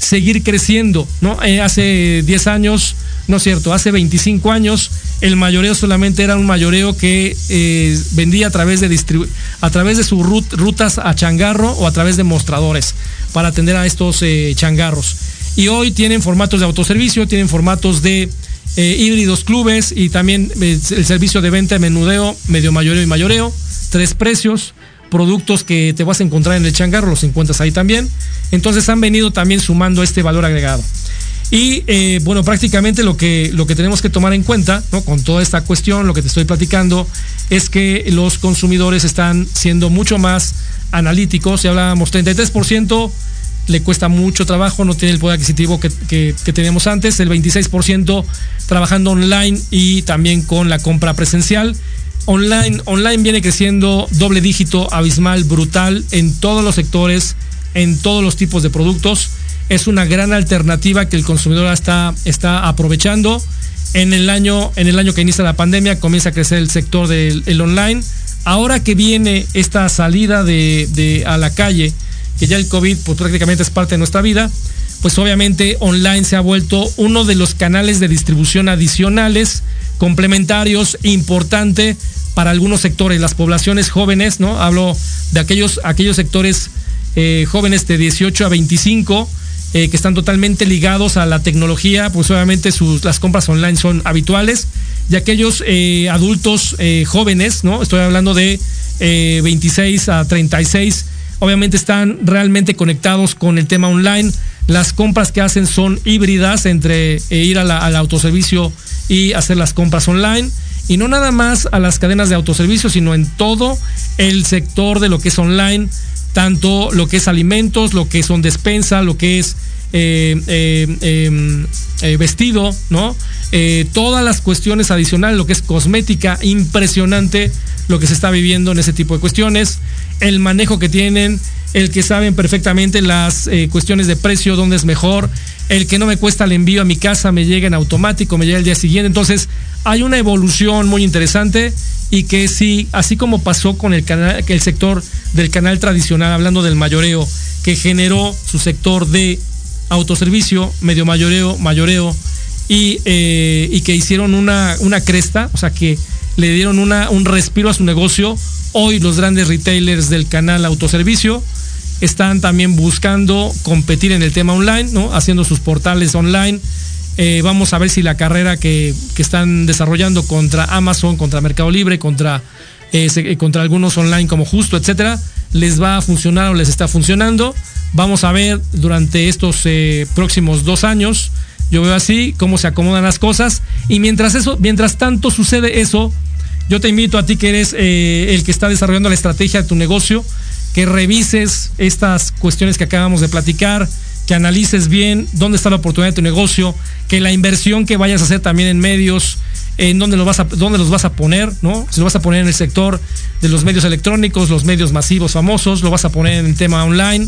seguir creciendo, ¿no? Eh, hace 10 años, no es cierto, hace 25 años el mayoreo solamente era un mayoreo que eh, vendía a través de a través de sus rutas a changarro o a través de mostradores para atender a estos eh, changarros. Y hoy tienen formatos de autoservicio, tienen formatos de eh, híbridos clubes y también el servicio de venta de menudeo, medio mayoreo y mayoreo, tres precios, productos que te vas a encontrar en el changarro, los encuentras ahí también. Entonces han venido también sumando este valor agregado. Y eh, bueno, prácticamente lo que, lo que tenemos que tomar en cuenta, con toda esta cuestión, lo que te estoy platicando, es que los consumidores están siendo mucho más analíticos. Si hablábamos 33%, le cuesta mucho trabajo, no tiene el poder adquisitivo que, que, teníamos antes, el 26% trabajando online y también con la compra presencial. Online, online viene creciendo doble dígito, abismal, brutal en todos los sectores, en todos los tipos de productos es una gran alternativa que el consumidor está, está aprovechando. En el, año, en el año que inicia la pandemia comienza a crecer el sector del online. Ahora que viene esta salida de, a la calle, que ya el COVID pues, prácticamente es parte de nuestra vida, pues obviamente online se ha vuelto uno de los canales de distribución adicionales, complementarios, importante para algunos sectores, las poblaciones jóvenes, ¿no? Hablo de aquellos, aquellos sectores eh, jóvenes de 18 a 25 eh, que están totalmente ligados a la tecnología, pues obviamente sus, las compras online son habituales. Y aquellos eh, adultos eh, jóvenes, ¿no? Estoy hablando de 26 a 36, obviamente están realmente conectados con el tema online. Las compras que hacen son híbridas entre eh, ir al autoservicio y hacer las compras online. Y no nada más a las cadenas de autoservicio, sino en todo el sector de lo que es online, tanto lo que es alimentos, lo que son despensa, lo que es eh, eh, em, vestido, ¿no? todas las cuestiones adicionales, lo que es cosmética, impresionante lo que se está viviendo en ese tipo de cuestiones, el manejo que tienen, el que saben perfectamente las eh, cuestiones de precio, dónde es mejor, el que no me cuesta el envío a mi casa, me llega en automático, me llega el día siguiente. Entonces, hay una evolución muy interesante y que sí, así como pasó con el canal, el sector del canal tradicional, hablando del mayoreo, que generó su sector de autoservicio, medio mayoreo, mayoreo, y, eh, y que hicieron una, una cresta, o sea que le dieron una, un respiro a su negocio. Hoy los grandes retailers del canal autoservicio están también buscando competir en el tema online, ¿no? Haciendo sus portales online. Eh, vamos a ver si la carrera que, están desarrollando contra Amazon, contra Mercado Libre, contra, eh, contra algunos online como Justo, etcétera, les va a funcionar o les está funcionando. Vamos a ver durante estos eh, próximos dos años. Yo veo así cómo se acomodan las cosas. Y mientras eso, mientras tanto sucede eso, yo te invito a ti que eres el que está desarrollando la estrategia de tu negocio que revises estas cuestiones que acabamos de platicar, que analices bien dónde está la oportunidad de tu negocio, que la inversión que vayas a hacer también en medios, en dónde los vas a, dónde los vas a poner, ¿no? Si lo vas a poner en el sector de los medios electrónicos, los medios masivos famosos, lo vas a poner en el tema online,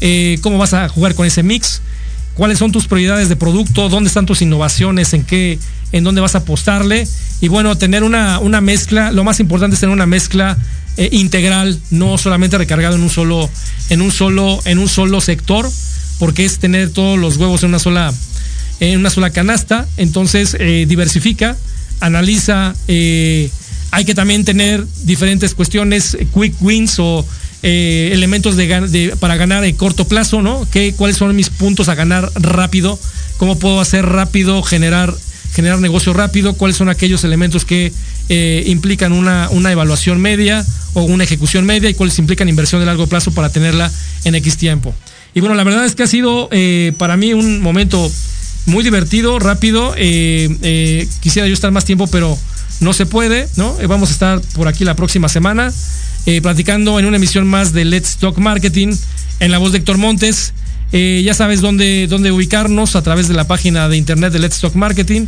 eh, cómo vas a jugar con ese mix, cuáles son tus prioridades de producto, dónde están tus innovaciones, en qué, en dónde vas a apostarle. Y bueno, tener una, una mezcla, lo más importante es tener una mezcla eh, integral, no solamente recargado en un solo, en un solo, en un solo sector, porque es tener todos los huevos en una sola, en una sola canasta. Entonces eh, diversifica, analiza. Eh, hay que también tener diferentes cuestiones, quick wins o elementos de, para ganar en corto plazo, ¿no? ¿Qué, ¿Cuáles son mis puntos a ganar rápido? ¿Cómo puedo hacer rápido, generar, generar negocio rápido? ¿Cuáles son aquellos elementos que implican una, una evaluación media o una ejecución media y cuáles implican inversión de largo plazo para tenerla en X tiempo. Y bueno, la verdad es que ha sido eh, para mí un momento muy divertido, rápido. Eh, eh, quisiera yo estar más tiempo, pero no se puede, ¿no? vamos a estar por aquí la próxima semana platicando en una emisión más de Let's Talk Marketing en la voz de Héctor Montes. ya sabes dónde, dónde ubicarnos a través de la página de internet de Let's Talk Marketing,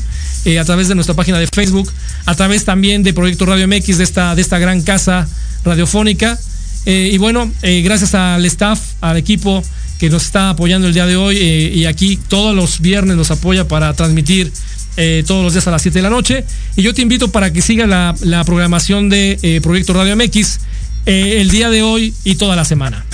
a través de nuestra página de Facebook, a través también de Proyecto Radio MX, de esta, de esta gran casa radiofónica. Y bueno, gracias al staff, al equipo que nos está apoyando el día de hoy eh, y aquí todos los viernes nos apoya para transmitir todos los días a las 7 de la noche. Y yo te invito para que siga la, la programación de Proyecto Radio MX el día de hoy y toda la semana.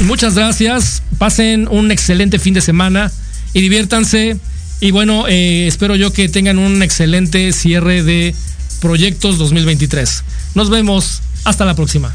Muchas gracias, pasen un excelente fin de semana y diviértanse. Y bueno, espero yo que tengan un excelente cierre de Proyectos 2023. Nos vemos. Hasta la próxima.